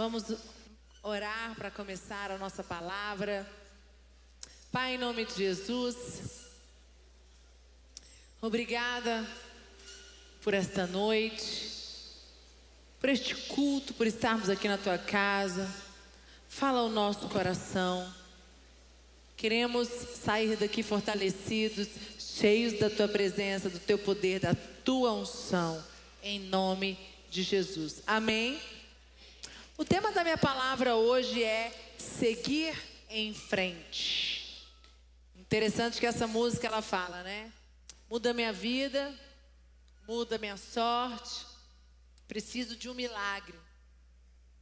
Vamos orar para começar a nossa palavra. Pai, em nome de Jesus, obrigada por esta noite, por este culto, por estarmos aqui na tua casa. Fala o nosso coração. Queremos sair daqui fortalecidos, cheios da tua presença, do teu poder, da tua unção, em nome de Jesus. Amém. O tema da minha palavra hoje é seguir em frente. Interessante que essa música ela fala, né? Muda minha vida, muda minha sorte. Preciso de um milagre.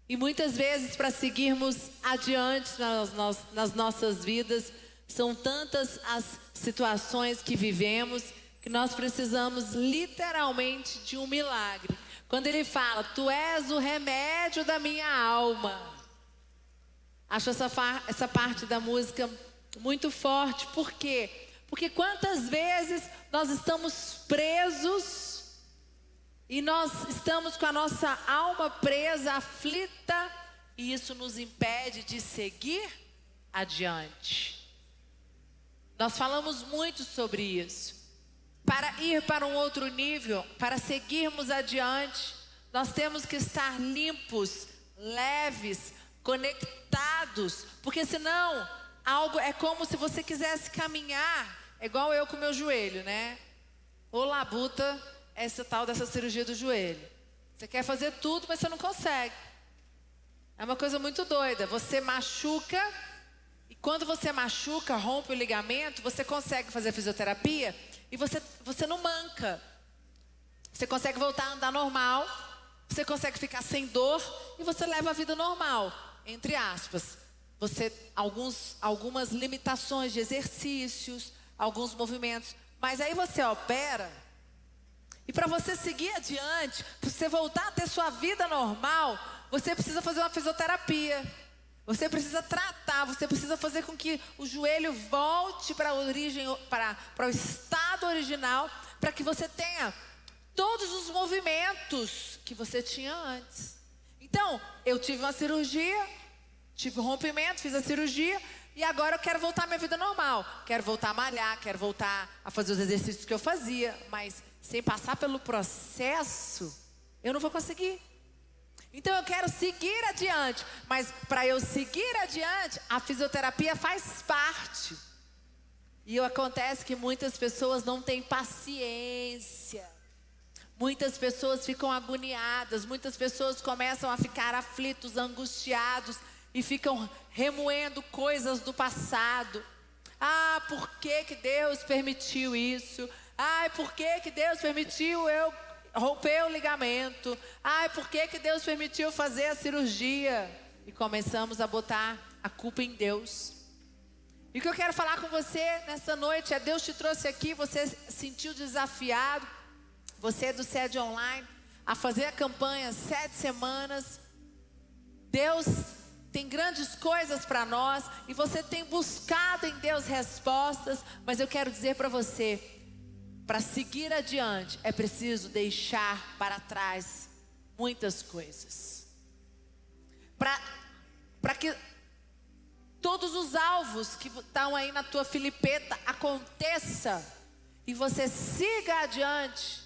E muitas vezes, para seguirmos adiante nas, nas nossas vidas, são tantas as situações que vivemos que nós precisamos literalmente de um milagre. Quando ele fala, Tu és o remédio da minha alma. Acho essa, essa parte da música muito forte. Por quê? Porque quantas vezes nós estamos presos e nós estamos com a nossa alma presa, aflita, e isso nos impede de seguir adiante. Nós falamos muito sobre isso. Para ir para um outro nível, para seguirmos adiante, nós temos que estar limpos, leves, conectados, porque senão algo é como se você quisesse caminhar, é igual eu com meu joelho, né? Ô labuta, essa tal dessa cirurgia do joelho. Você quer fazer tudo, mas você não consegue. É uma coisa muito doida. Você machuca e quando você machuca, rompe o ligamento, você consegue fazer fisioterapia e você, você não manca. Você consegue voltar a andar normal, você consegue ficar sem dor e você leva a vida normal, entre aspas. Você alguns algumas limitações de exercícios, alguns movimentos, mas aí você opera e para você seguir adiante, para você voltar a ter sua vida normal, você precisa fazer uma fisioterapia. Você precisa tratar, você precisa fazer com que o joelho volte para a origem, para, para o estado original, para que você tenha todos os movimentos que você tinha antes. Então, eu tive uma cirurgia, tive um rompimento, fiz a cirurgia, e agora eu quero voltar à minha vida normal. Quero voltar a malhar, quero voltar a fazer os exercícios que eu fazia, mas sem passar pelo processo, eu não vou conseguir. Então eu quero seguir adiante, mas para eu seguir adiante, a fisioterapia faz parte. E acontece que muitas pessoas não têm paciência. Muitas pessoas ficam agoniadas, muitas pessoas começam a ficar aflitos, angustiados e ficam remoendo coisas do passado. Ah, por que, que Deus permitiu isso? Ah, por que, que Deus permitiu eu rompeu o ligamento. Ai, por que, que Deus permitiu fazer a cirurgia? E começamos a botar a culpa em Deus. E o que eu quero falar com você nessa noite é: Deus te trouxe aqui, você se sentiu desafiado, você é do sede online, a fazer a campanha sete semanas. Deus tem grandes coisas para nós e você tem buscado em Deus respostas, mas eu quero dizer para você, para seguir adiante, é preciso deixar para trás muitas coisas. Para que todos os alvos que estão aí na tua filipeta aconteça e você siga adiante,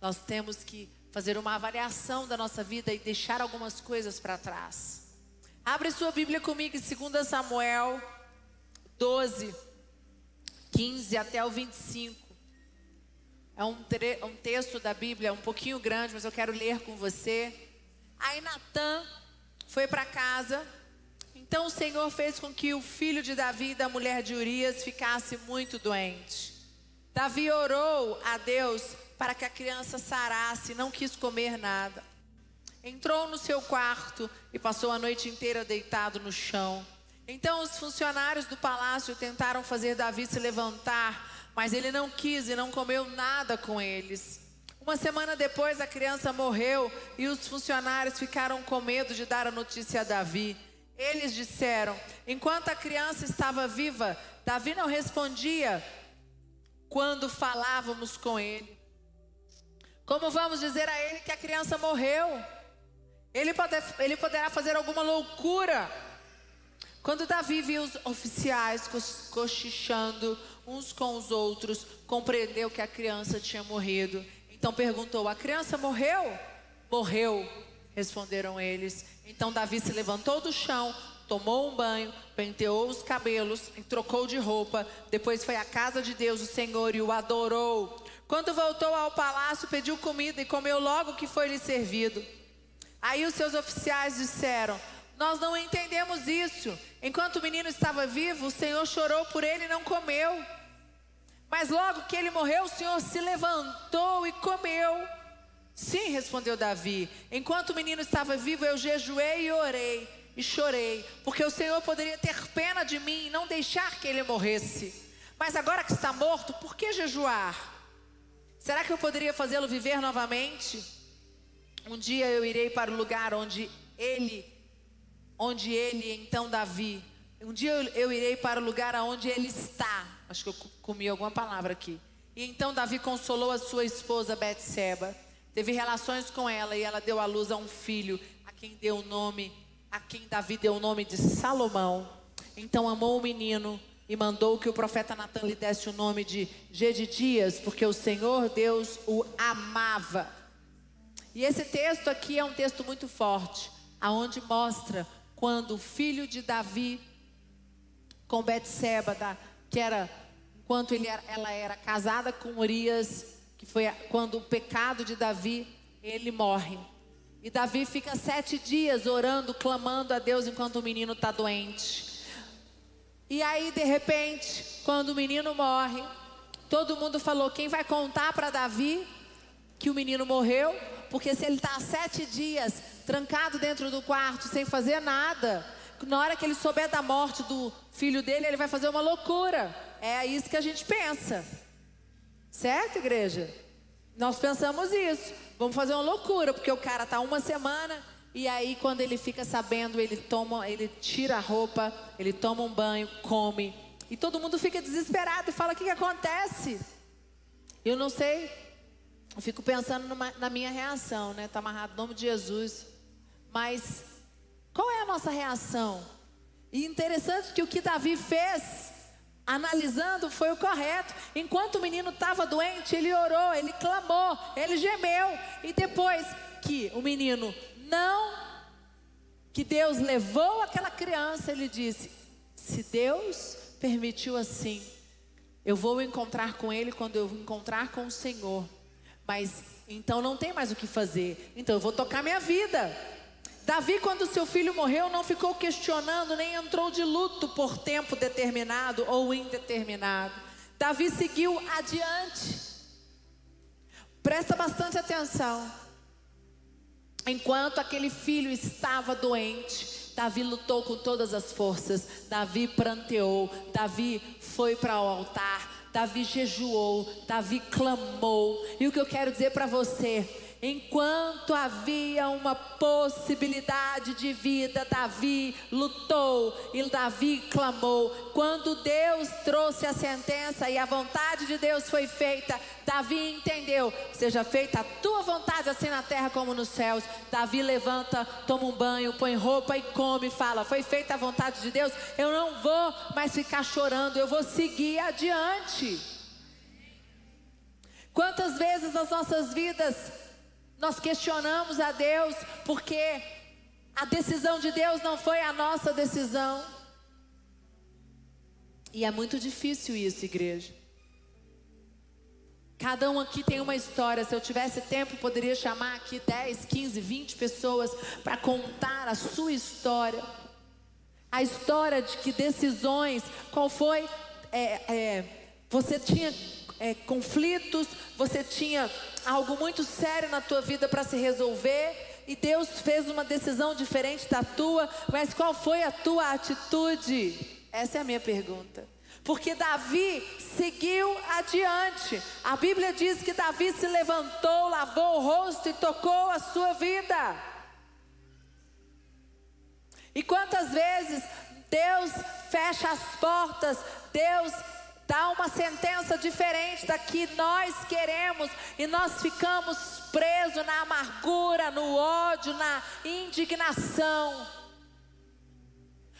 nós temos que fazer uma avaliação da nossa vida e deixar algumas coisas para trás. Abre sua Bíblia comigo em 2 Samuel 12, 15 até o 25. É um, um texto da Bíblia um pouquinho grande, mas eu quero ler com você. Aí Natan foi para casa. Então o Senhor fez com que o filho de Davi, da mulher de Urias, ficasse muito doente. Davi orou a Deus para que a criança sarasse, não quis comer nada. Entrou no seu quarto e passou a noite inteira deitado no chão. Então os funcionários do palácio tentaram fazer Davi se levantar mas ele não quis e não comeu nada com eles. Uma semana depois, a criança morreu e os funcionários ficaram com medo de dar a notícia a Davi. Eles disseram: enquanto a criança estava viva, Davi não respondia quando falávamos com ele. Como vamos dizer a ele que a criança morreu? Ele, pode, ele poderá fazer alguma loucura. Quando Davi viu os oficiais cochichando uns com os outros, compreendeu que a criança tinha morrido. Então perguntou: A criança morreu? Morreu, responderam eles. Então Davi se levantou do chão, tomou um banho, penteou os cabelos e trocou de roupa. Depois foi à casa de Deus, o Senhor, e o adorou. Quando voltou ao palácio, pediu comida e comeu logo o que foi lhe servido. Aí os seus oficiais disseram: Nós não entendemos isso. Enquanto o menino estava vivo, o Senhor chorou por ele e não comeu. Mas logo que ele morreu, o Senhor se levantou e comeu. Sim, respondeu Davi. Enquanto o menino estava vivo, eu jejuei e orei e chorei, porque o Senhor poderia ter pena de mim e não deixar que ele morresse. Mas agora que está morto, por que jejuar? Será que eu poderia fazê-lo viver novamente? Um dia eu irei para o lugar onde ele, onde ele, então Davi. Um dia eu, irei para o lugar onde ele está. Acho que eu comi alguma palavra aqui. E então Davi consolou a sua esposa Betseba, teve relações com ela e ela deu à luz a um filho, a quem deu o nome, a quem Davi deu o nome de Salomão. Então amou o menino e mandou que o profeta Natan lhe desse o nome de Gedidias, porque o Senhor Deus o amava. E esse texto aqui é um texto muito forte, aonde mostra quando o filho de Davi com Betseba, que era enquanto ele era, ela era casada com Urias, que foi quando o pecado de Davi, ele morre. E Davi fica sete dias orando, clamando a Deus enquanto o menino está doente. E aí, de repente, quando o menino morre, todo mundo falou: quem vai contar para Davi que o menino morreu? Porque se ele está sete dias trancado dentro do quarto sem fazer nada, na hora que ele souber da morte do filho dele, ele vai fazer uma loucura. É isso que a gente pensa. Certo, igreja? Nós pensamos isso. Vamos fazer uma loucura, porque o cara tá uma semana e aí quando ele fica sabendo, ele toma, ele tira a roupa, ele toma um banho, come. E todo mundo fica desesperado e fala: "O que, que acontece?" Eu não sei eu fico pensando numa, na minha reação, né? Está amarrado no nome de Jesus. Mas qual é a nossa reação? E interessante que o que Davi fez, analisando, foi o correto. Enquanto o menino estava doente, ele orou, ele clamou, ele gemeu. E depois que o menino não, que Deus levou aquela criança, ele disse: Se Deus permitiu assim, eu vou encontrar com ele quando eu encontrar com o Senhor. Mas então não tem mais o que fazer. Então eu vou tocar minha vida. Davi, quando seu filho morreu, não ficou questionando, nem entrou de luto por tempo determinado ou indeterminado. Davi seguiu adiante. Presta bastante atenção. Enquanto aquele filho estava doente, Davi lutou com todas as forças. Davi pranteou. Davi foi para o altar. Davi jejuou, Davi clamou. E o que eu quero dizer para você Enquanto havia uma possibilidade de vida, Davi lutou e Davi clamou. Quando Deus trouxe a sentença e a vontade de Deus foi feita, Davi entendeu: seja feita a tua vontade, assim na terra como nos céus. Davi levanta, toma um banho, põe roupa e come, fala: Foi feita a vontade de Deus, eu não vou mais ficar chorando, eu vou seguir adiante. Quantas vezes nas nossas vidas nós questionamos a Deus porque a decisão de Deus não foi a nossa decisão. E é muito difícil isso, igreja. Cada um aqui tem uma história. Se eu tivesse tempo, poderia chamar aqui 10, 15, 20 pessoas para contar a sua história. A história de que decisões, qual foi. É, é, você tinha é, conflitos, você tinha algo muito sério na tua vida para se resolver e Deus fez uma decisão diferente da tua, mas qual foi a tua atitude? Essa é a minha pergunta. Porque Davi seguiu adiante. A Bíblia diz que Davi se levantou, lavou o rosto e tocou a sua vida. E quantas vezes Deus fecha as portas, Deus dá uma sentença diferente da que nós queremos e nós ficamos presos na amargura, no ódio, na indignação.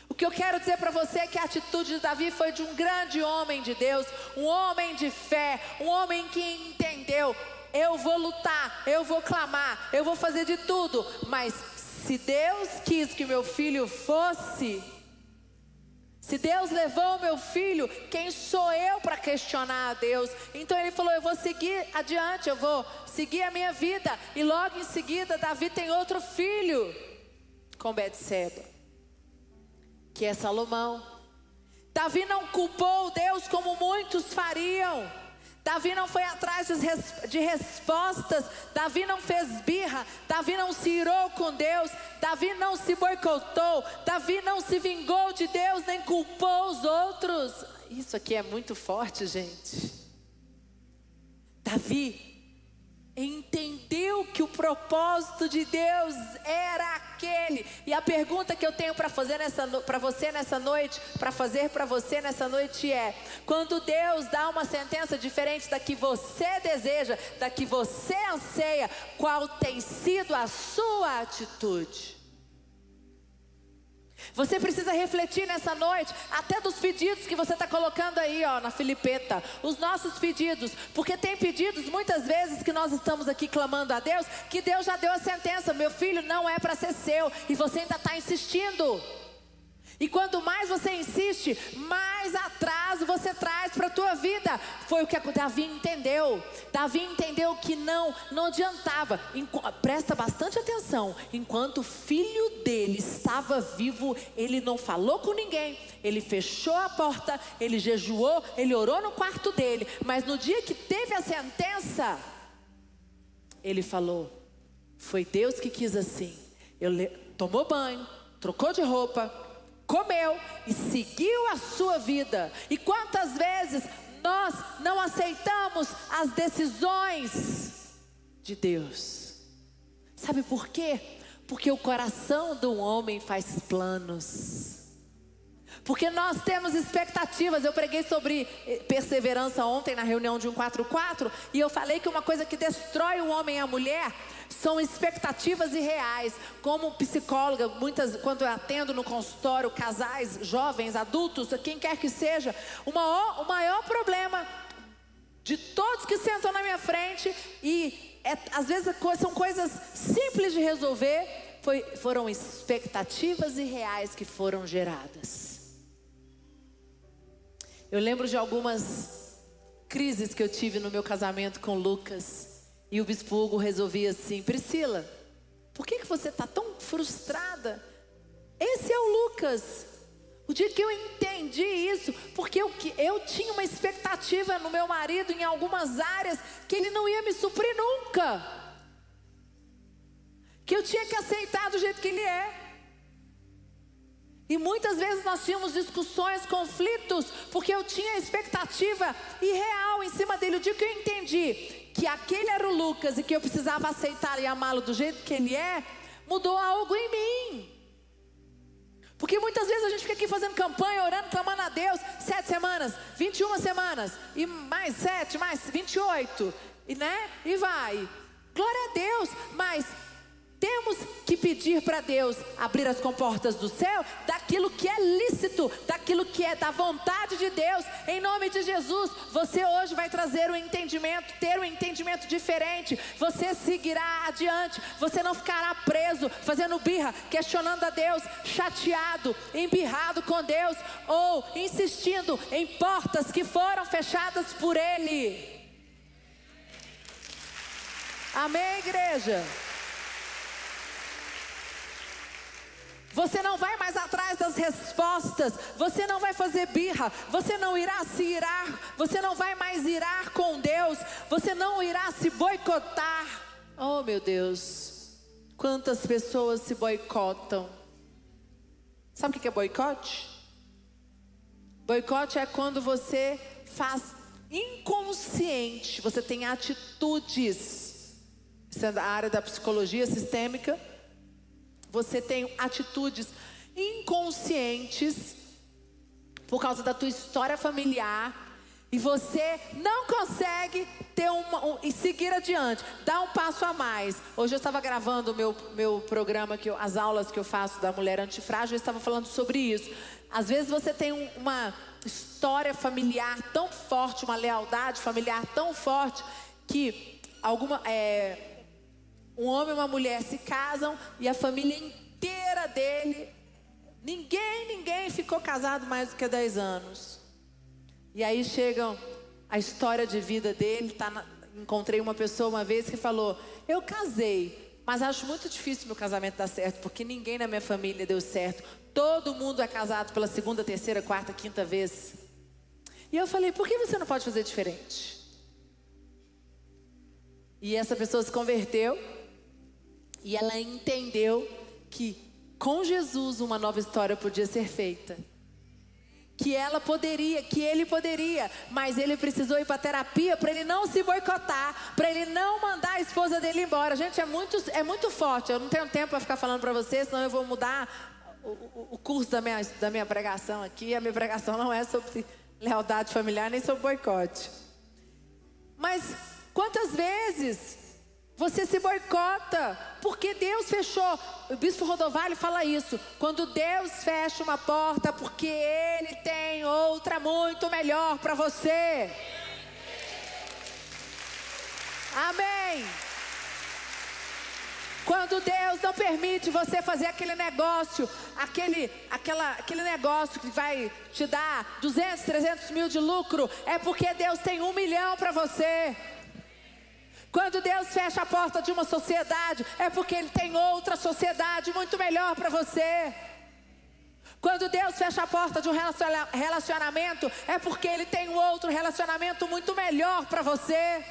O que eu quero dizer para você é que a atitude de Davi foi de um grande homem de Deus, um homem de fé, um homem que entendeu: eu vou lutar, eu vou clamar, eu vou fazer de tudo, mas se Deus quis que meu filho fosse, se Deus levou meu filho, quem sou eu para questionar a Deus? Então ele falou: Eu vou seguir adiante, eu vou seguir a minha vida. E logo em seguida, Davi tem outro filho com Betseba, que é Salomão. Davi não culpou Deus como muitos fariam. Davi não foi atrás de respostas, Davi não fez birra, Davi não se irou com Deus, Davi não se boicotou, Davi não se vingou de Deus, nem culpou os outros. Isso aqui é muito forte, gente. Davi entendeu que o propósito de Deus era aquele. E a pergunta que eu tenho para fazer nessa para você nessa noite, para fazer para você nessa noite é: quando Deus dá uma sentença diferente da que você deseja, da que você anseia, qual tem sido a sua atitude? Você precisa refletir nessa noite, até dos pedidos que você está colocando aí, ó, na Filipeta. Os nossos pedidos. Porque tem pedidos, muitas vezes, que nós estamos aqui clamando a Deus, que Deus já deu a sentença: meu filho não é para ser seu. E você ainda está insistindo. E quanto mais você insiste, mais atraso você traz para a tua vida. Foi o que Davi entendeu. Davi entendeu que não, não adiantava. Presta bastante atenção. Enquanto o filho dele estava vivo, ele não falou com ninguém. Ele fechou a porta, ele jejuou, ele orou no quarto dele. Mas no dia que teve a sentença, ele falou: Foi Deus que quis assim. Ele tomou banho, trocou de roupa, comeu e seguiu a sua vida. E quantas vezes nós não aceitamos as decisões de Deus? Sabe por quê? Porque o coração do homem faz planos. Porque nós temos expectativas. Eu preguei sobre perseverança ontem na reunião de 144 e eu falei que uma coisa que destrói o homem e a mulher são expectativas irreais. Como psicóloga, muitas quando eu atendo no consultório casais, jovens, adultos, quem quer que seja, o maior, o maior problema de todos que sentam na minha frente e é, às vezes são coisas simples de resolver, foi, foram expectativas irreais que foram geradas. Eu lembro de algumas crises que eu tive no meu casamento com Lucas. E o bispo Hugo resolvia assim: Priscila, por que, que você está tão frustrada? Esse é o Lucas. O dia que eu entendi isso, porque eu, eu tinha uma expectativa no meu marido em algumas áreas que ele não ia me suprir nunca. Que eu tinha que aceitar do jeito que ele é. E muitas vezes nós tínhamos discussões, conflitos, porque eu tinha expectativa irreal em cima dele. O dia que eu entendi que aquele era o Lucas e que eu precisava aceitar e amá-lo do jeito que ele é, mudou algo em mim. Porque muitas vezes a gente fica aqui fazendo campanha, orando, clamando a Deus, sete semanas, 21 semanas, e mais sete, mais 28, e né? E vai. Glória a Deus, mas temos que pedir para Deus abrir as comportas do céu daquilo que é lícito, daquilo que é da vontade de Deus. Em nome de Jesus, você hoje vai trazer um entendimento, ter um entendimento diferente. Você seguirá adiante. Você não ficará preso, fazendo birra, questionando a Deus, chateado, embirrado com Deus ou insistindo em portas que foram fechadas por Ele. Amém, igreja? Você não vai mais atrás das respostas, você não vai fazer birra, você não irá se irar, você não vai mais irar com Deus, você não irá se boicotar. Oh meu Deus, quantas pessoas se boicotam. Sabe o que é boicote? Boicote é quando você faz inconsciente, você tem atitudes. Isso é da área da psicologia sistêmica você tem atitudes inconscientes por causa da tua história familiar E você não consegue ter uma, um, e seguir adiante, dar um passo a mais. Hoje eu estava gravando o meu, meu programa, que eu, as aulas que eu faço da mulher antifrágil, eu estava falando sobre isso. Às vezes você tem um, uma história familiar tão forte, uma lealdade familiar tão forte, que alguma, é, um homem e uma mulher se casam e a família inteira dele, ninguém, ninguém ficou casado mais do que 10 anos. E aí chegam a história de vida dele. Tá na, encontrei uma pessoa uma vez que falou: Eu casei, mas acho muito difícil meu casamento dar certo, porque ninguém na minha família deu certo. Todo mundo é casado pela segunda, terceira, quarta, quinta vez. E eu falei: Por que você não pode fazer diferente? E essa pessoa se converteu e ela entendeu que com Jesus uma nova história podia ser feita que ela poderia, que ele poderia, mas ele precisou ir para terapia para ele não se boicotar, para ele não mandar a esposa dele embora. Gente, é muito, é muito forte. Eu não tenho tempo para ficar falando para vocês, senão eu vou mudar o, o, o, curso da minha, da minha pregação aqui. A minha pregação não é sobre lealdade familiar nem sobre boicote. Mas quantas vezes você se boicota, porque Deus fechou. O bispo Rodovalho fala isso. Quando Deus fecha uma porta, porque Ele tem outra muito melhor para você. Amém. Quando Deus não permite você fazer aquele negócio, aquele, aquela, aquele negócio que vai te dar 200, 300 mil de lucro, é porque Deus tem um milhão para você. Quando Deus fecha a porta de uma sociedade, é porque Ele tem outra sociedade muito melhor para você. Quando Deus fecha a porta de um relacionamento, é porque Ele tem um outro relacionamento muito melhor para você.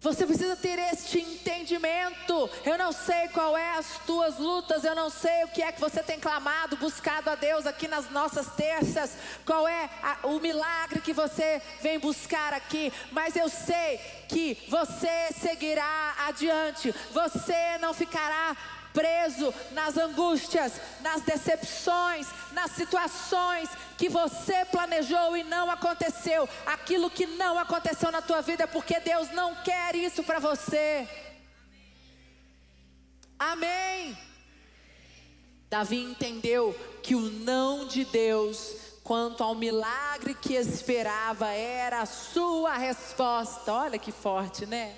Você precisa ter este entendimento. Eu não sei qual é as tuas lutas, eu não sei o que é que você tem clamado, buscado a Deus aqui nas nossas terças, qual é a, o milagre que você vem buscar aqui, mas eu sei que você seguirá adiante, você não ficará preso nas angústias, nas decepções, nas situações que você planejou e não aconteceu. Aquilo que não aconteceu na tua vida é porque Deus não quer isso para você. Amém. Davi entendeu que o não de Deus quanto ao milagre que esperava era a sua resposta. Olha que forte, né?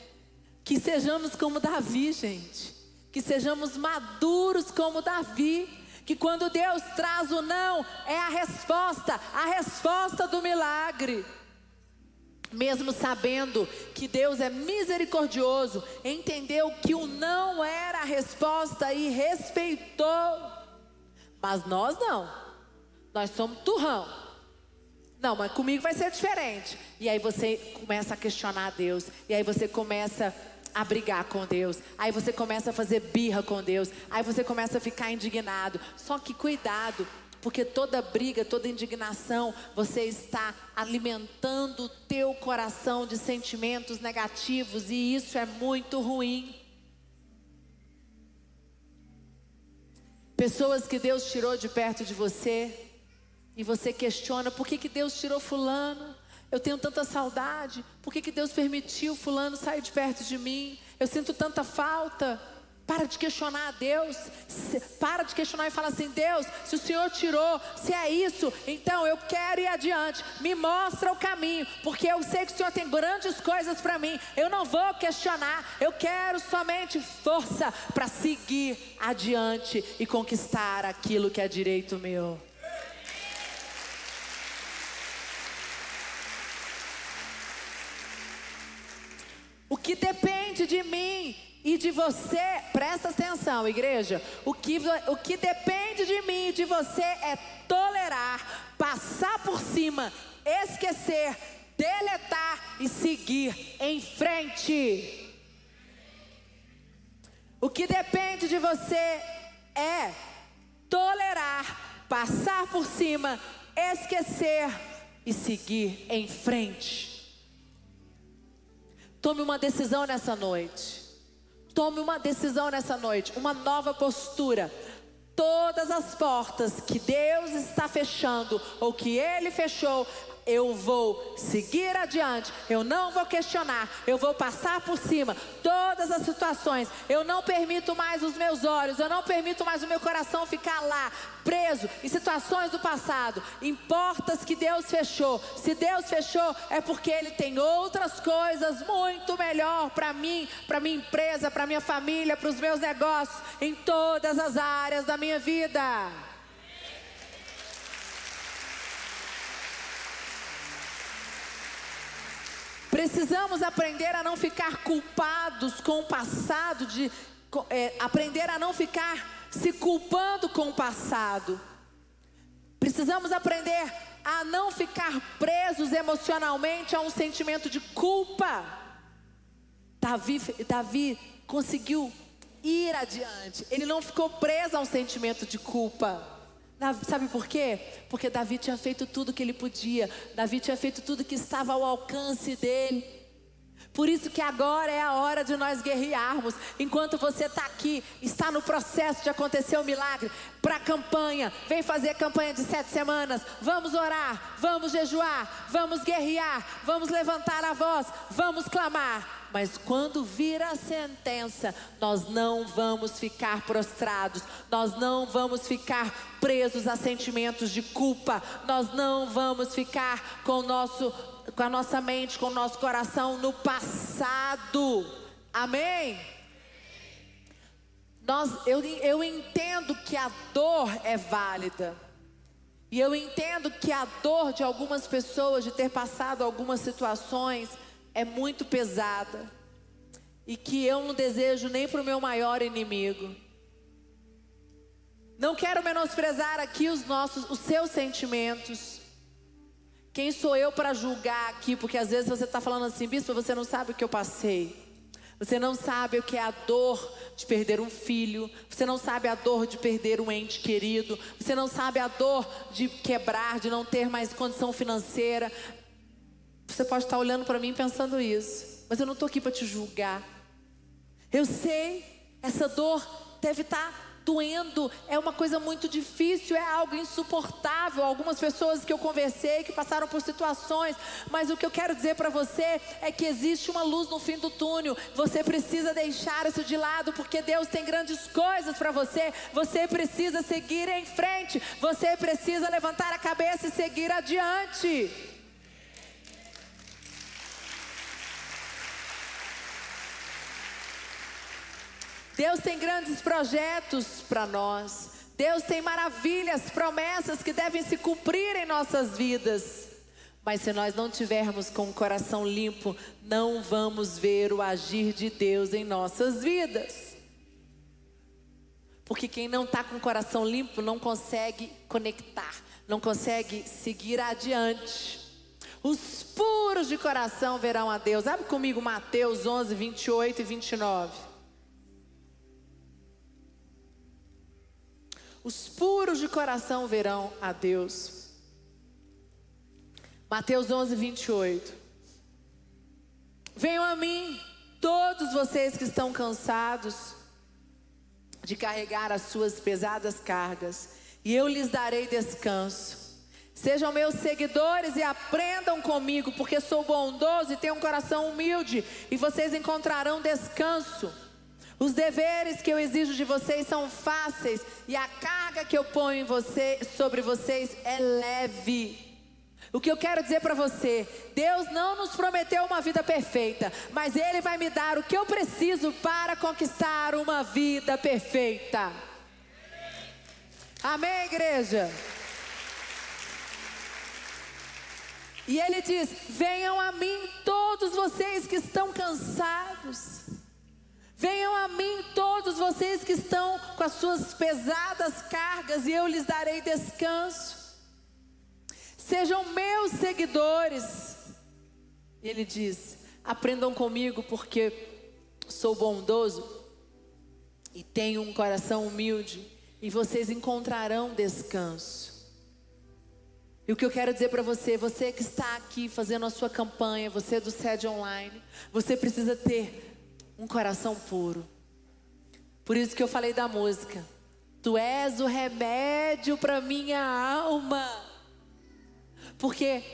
Que sejamos como Davi, gente que sejamos maduros como Davi, que quando Deus traz o não, é a resposta, a resposta do milagre. Mesmo sabendo que Deus é misericordioso, entendeu que o não era a resposta e respeitou. Mas nós não, nós somos turrão. Não, mas comigo vai ser diferente. E aí você começa a questionar Deus, e aí você começa a a brigar com Deus. Aí você começa a fazer birra com Deus. Aí você começa a ficar indignado. Só que cuidado, porque toda briga, toda indignação, você está alimentando o teu coração de sentimentos negativos e isso é muito ruim. Pessoas que Deus tirou de perto de você e você questiona por que, que Deus tirou fulano? Eu tenho tanta saudade. Por que, que Deus permitiu fulano sair de perto de mim? Eu sinto tanta falta. Para de questionar a Deus. Para de questionar e fala assim: Deus, se o Senhor tirou, se é isso, então eu quero ir adiante. Me mostra o caminho, porque eu sei que o Senhor tem grandes coisas para mim. Eu não vou questionar. Eu quero somente força para seguir adiante e conquistar aquilo que é direito meu. Que depende de mim e de você, presta atenção, igreja. O que, o que depende de mim e de você é tolerar, passar por cima, esquecer, deletar e seguir em frente. O que depende de você é tolerar, passar por cima, esquecer e seguir em frente. Tome uma decisão nessa noite. Tome uma decisão nessa noite, uma nova postura. Todas as portas que Deus está fechando ou que Ele fechou, eu vou seguir adiante, eu não vou questionar, eu vou passar por cima todas as situações. Eu não permito mais os meus olhos, eu não permito mais o meu coração ficar lá, preso em situações do passado, em portas que Deus fechou. Se Deus fechou, é porque Ele tem outras coisas muito melhor para mim, para minha empresa, para minha família, para os meus negócios, em todas as áreas da minha vida. Precisamos aprender a não ficar culpados com o passado, de é, aprender a não ficar se culpando com o passado. Precisamos aprender a não ficar presos emocionalmente a um sentimento de culpa. Davi, Davi conseguiu ir adiante, ele não ficou preso a um sentimento de culpa. Sabe por quê? Porque Davi tinha feito tudo que ele podia. Davi tinha feito tudo que estava ao alcance dele. Por isso que agora é a hora de nós guerrearmos. Enquanto você está aqui, está no processo de acontecer o um milagre, para a campanha, vem fazer a campanha de sete semanas. Vamos orar, vamos jejuar, vamos guerrear, vamos levantar a voz, vamos clamar. Mas quando vir a sentença, nós não vamos ficar prostrados, nós não vamos ficar presos a sentimentos de culpa, nós não vamos ficar com, nosso, com a nossa mente, com o nosso coração no passado. Amém? Nós, eu, eu entendo que a dor é válida. E eu entendo que a dor de algumas pessoas de ter passado algumas situações é muito pesada e que eu não desejo nem para o meu maior inimigo. Não quero menosprezar aqui os nossos, os seus sentimentos. Quem sou eu para julgar aqui? Porque às vezes você está falando assim, bispo, você não sabe o que eu passei. Você não sabe o que é a dor de perder um filho. Você não sabe a dor de perder um ente querido. Você não sabe a dor de quebrar, de não ter mais condição financeira. Você pode estar olhando para mim pensando isso, mas eu não estou aqui para te julgar. Eu sei, essa dor deve estar doendo, é uma coisa muito difícil, é algo insuportável. Algumas pessoas que eu conversei que passaram por situações, mas o que eu quero dizer para você é que existe uma luz no fim do túnel. Você precisa deixar isso de lado, porque Deus tem grandes coisas para você. Você precisa seguir em frente, você precisa levantar a cabeça e seguir adiante. Deus tem grandes projetos para nós. Deus tem maravilhas, promessas que devem se cumprir em nossas vidas. Mas se nós não tivermos com o coração limpo, não vamos ver o agir de Deus em nossas vidas. Porque quem não está com o coração limpo não consegue conectar, não consegue seguir adiante. Os puros de coração verão a Deus. Abre comigo Mateus 11, 28 e 29. Os puros de coração verão a Deus. Mateus 11, 28. Venham a mim, todos vocês que estão cansados de carregar as suas pesadas cargas, e eu lhes darei descanso. Sejam meus seguidores e aprendam comigo, porque sou bondoso e tenho um coração humilde, e vocês encontrarão descanso. Os deveres que eu exijo de vocês são fáceis e a carga que eu ponho em você, sobre vocês é leve. O que eu quero dizer para você, Deus não nos prometeu uma vida perfeita, mas Ele vai me dar o que eu preciso para conquistar uma vida perfeita. Amém, igreja? E Ele diz: Venham a mim todos vocês que estão cansados Venham a mim todos vocês que estão com as suas pesadas cargas, e eu lhes darei descanso. Sejam meus seguidores. E ele diz: aprendam comigo, porque sou bondoso e tenho um coração humilde, e vocês encontrarão descanso. E o que eu quero dizer para você, você que está aqui fazendo a sua campanha, você do sede online, você precisa ter um coração puro. Por isso que eu falei da música. Tu és o remédio para minha alma. Porque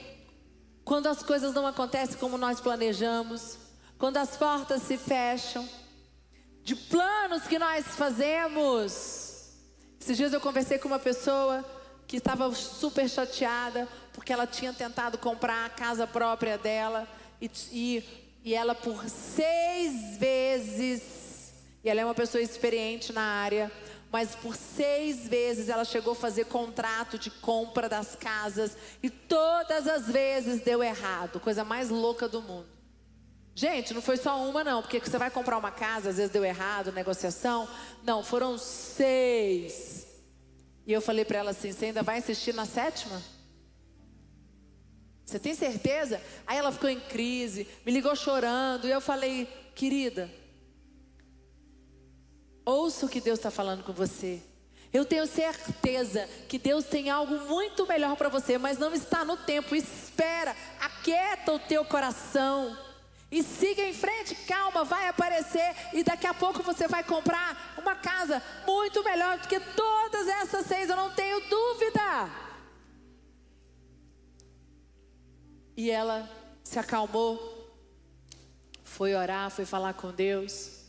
quando as coisas não acontecem como nós planejamos, quando as portas se fecham, de planos que nós fazemos. Esses dias eu conversei com uma pessoa que estava super chateada porque ela tinha tentado comprar a casa própria dela e, e, e ela por seis vezes, e ela é uma pessoa experiente na área, mas por seis vezes ela chegou a fazer contrato de compra das casas e todas as vezes deu errado, coisa mais louca do mundo. Gente, não foi só uma não, porque você vai comprar uma casa, às vezes deu errado, negociação. Não, foram seis. E eu falei para ela assim: você ainda vai insistir na sétima? Você tem certeza? Aí ela ficou em crise, me ligou chorando, e eu falei: querida, Ouça o que Deus está falando com você. Eu tenho certeza que Deus tem algo muito melhor para você, mas não está no tempo. Espera, aquieta o teu coração e siga em frente. Calma, vai aparecer e daqui a pouco você vai comprar uma casa muito melhor do que todas essas seis. Eu não tenho dúvida. E ela se acalmou, foi orar, foi falar com Deus.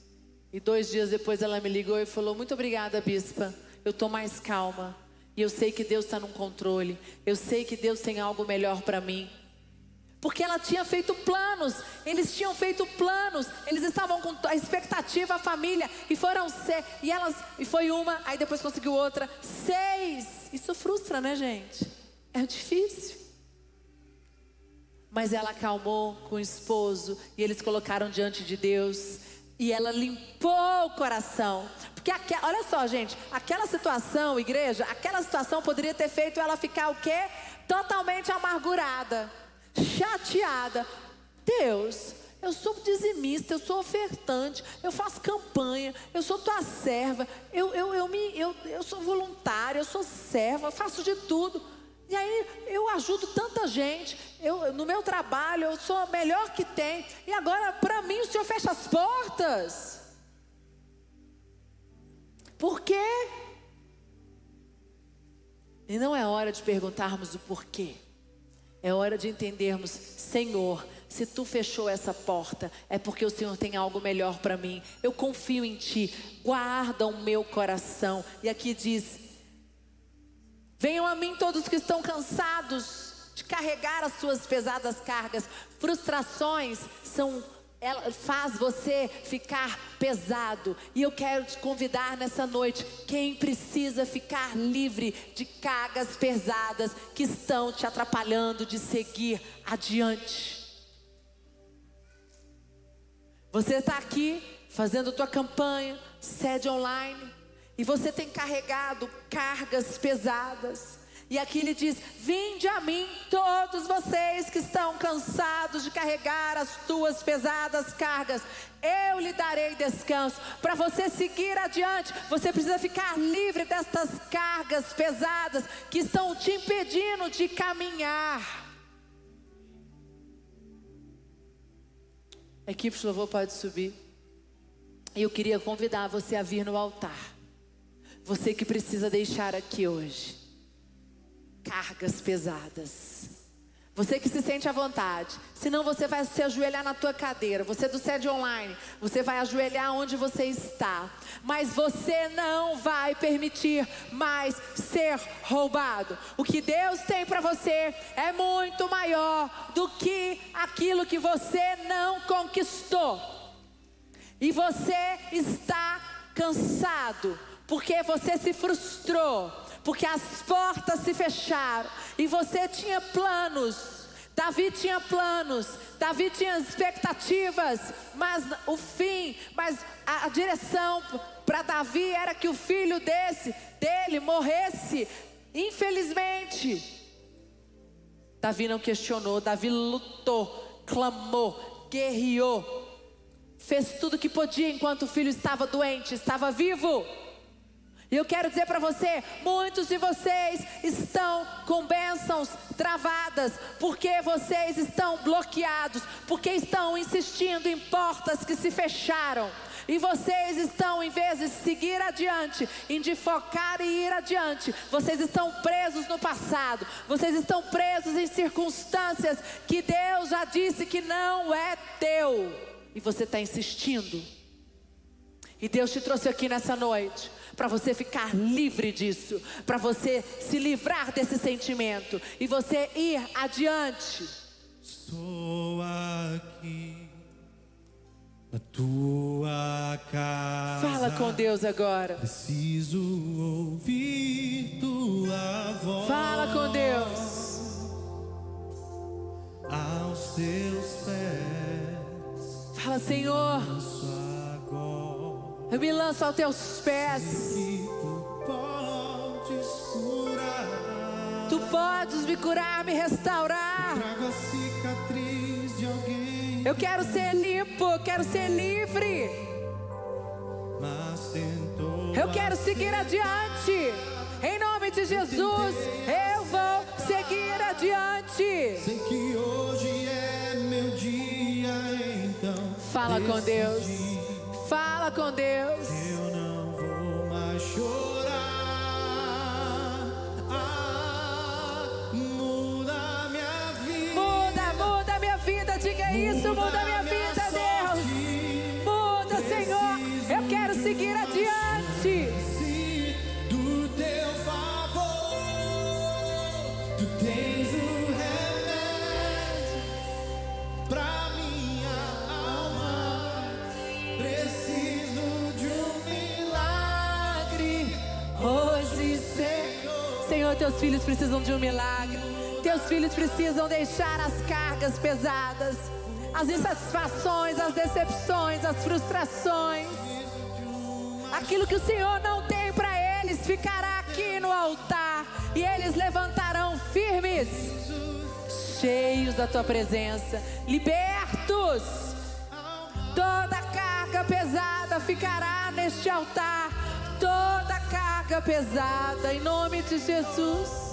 E dois dias depois ela me ligou e falou: Muito obrigada, bispa. Eu estou mais calma. E eu sei que Deus está no controle. Eu sei que Deus tem algo melhor para mim. Porque ela tinha feito planos, eles tinham feito planos, eles estavam com a expectativa, a família, e foram ser, e elas, e foi uma, aí depois conseguiu outra, seis. Isso frustra, né, gente? É difícil. Mas ela acalmou com o esposo, e eles colocaram diante de Deus, e ela limpou o coração. Porque aquela, olha só, gente, aquela situação, igreja, aquela situação poderia ter feito ela ficar o quê? Totalmente amargurada, chateada. Deus, eu sou dizimista, eu sou ofertante, eu faço campanha, eu sou tua serva, eu, eu, eu, me, eu, eu sou voluntária, eu sou serva, faço de tudo. E aí eu ajudo tanta gente, eu, no meu trabalho eu sou a melhor que tem, e agora para mim o Senhor fecha as portas. Por quê? E não é hora de perguntarmos o porquê. É hora de entendermos, Senhor, se tu fechou essa porta, é porque o Senhor tem algo melhor para mim. Eu confio em ti. Guarda o meu coração. E aqui diz: Venham a mim todos que estão cansados de carregar as suas pesadas cargas. Frustrações são ela faz você ficar pesado. E eu quero te convidar nessa noite, quem precisa ficar livre de cargas pesadas que estão te atrapalhando de seguir adiante. Você está aqui fazendo tua campanha, sede online, e você tem carregado cargas pesadas. E aqui ele diz: Vinde a mim, todos vocês que estão cansados de carregar as tuas pesadas cargas, eu lhe darei descanso. Para você seguir adiante, você precisa ficar livre destas cargas pesadas que estão te impedindo de caminhar. A equipe de louvor pode subir. E eu queria convidar você a vir no altar. Você que precisa deixar aqui hoje cargas pesadas. Você que se sente à vontade. Senão você vai se ajoelhar na tua cadeira. Você do sede online, você vai ajoelhar onde você está. Mas você não vai permitir mais ser roubado. O que Deus tem para você é muito maior do que aquilo que você não conquistou. E você está cansado porque você se frustrou, porque as portas se fecharam e você tinha planos. Davi tinha planos, Davi tinha expectativas, mas o fim, mas a, direção para Davi era que o filho desse, dele morresse. Infelizmente, Davi não questionou, Davi lutou, clamou, guerreou, fez tudo o que podia enquanto o filho estava doente, estava vivo. E eu quero dizer para você: muitos de vocês estão com bênçãos travadas, porque vocês estão bloqueados, porque estão insistindo em portas que se fecharam. E vocês estão, em vez de seguir adiante, em de focar e ir adiante, vocês estão presos no passado, vocês estão presos em circunstâncias que Deus já disse que não é teu. E você está insistindo. E Deus te trouxe aqui nessa noite para você ficar livre disso, para você se livrar desse sentimento e você ir adiante. Estou aqui na tua casa. Fala com Deus agora. Preciso ouvir tua voz. Fala com Deus. Aos teus pés. Fala, Senhor. Eu me lanço aos teus pés. Que tu podes curar. Tu podes me curar, me restaurar. Trago a cicatriz de alguém. Eu quero ser limpo, eu quero ser livre. Mas tentou. Eu quero seguir adiante. Em nome de Jesus, eu vou seguir adiante. Sei que hoje é meu dia, então. Fala com Deus. Fala com Deus. Eu não vou mais chorar. Ah, muda minha vida. Muda, muda minha vida. Diga isso, muda minha teus filhos precisam de um milagre. Teus filhos precisam deixar as cargas pesadas, as insatisfações, as decepções, as frustrações. Aquilo que o Senhor não tem para eles ficará aqui no altar e eles levantarão firmes, cheios da tua presença, libertos. Toda carga pesada ficará neste altar. Toda carga pesada, em nome de Jesus.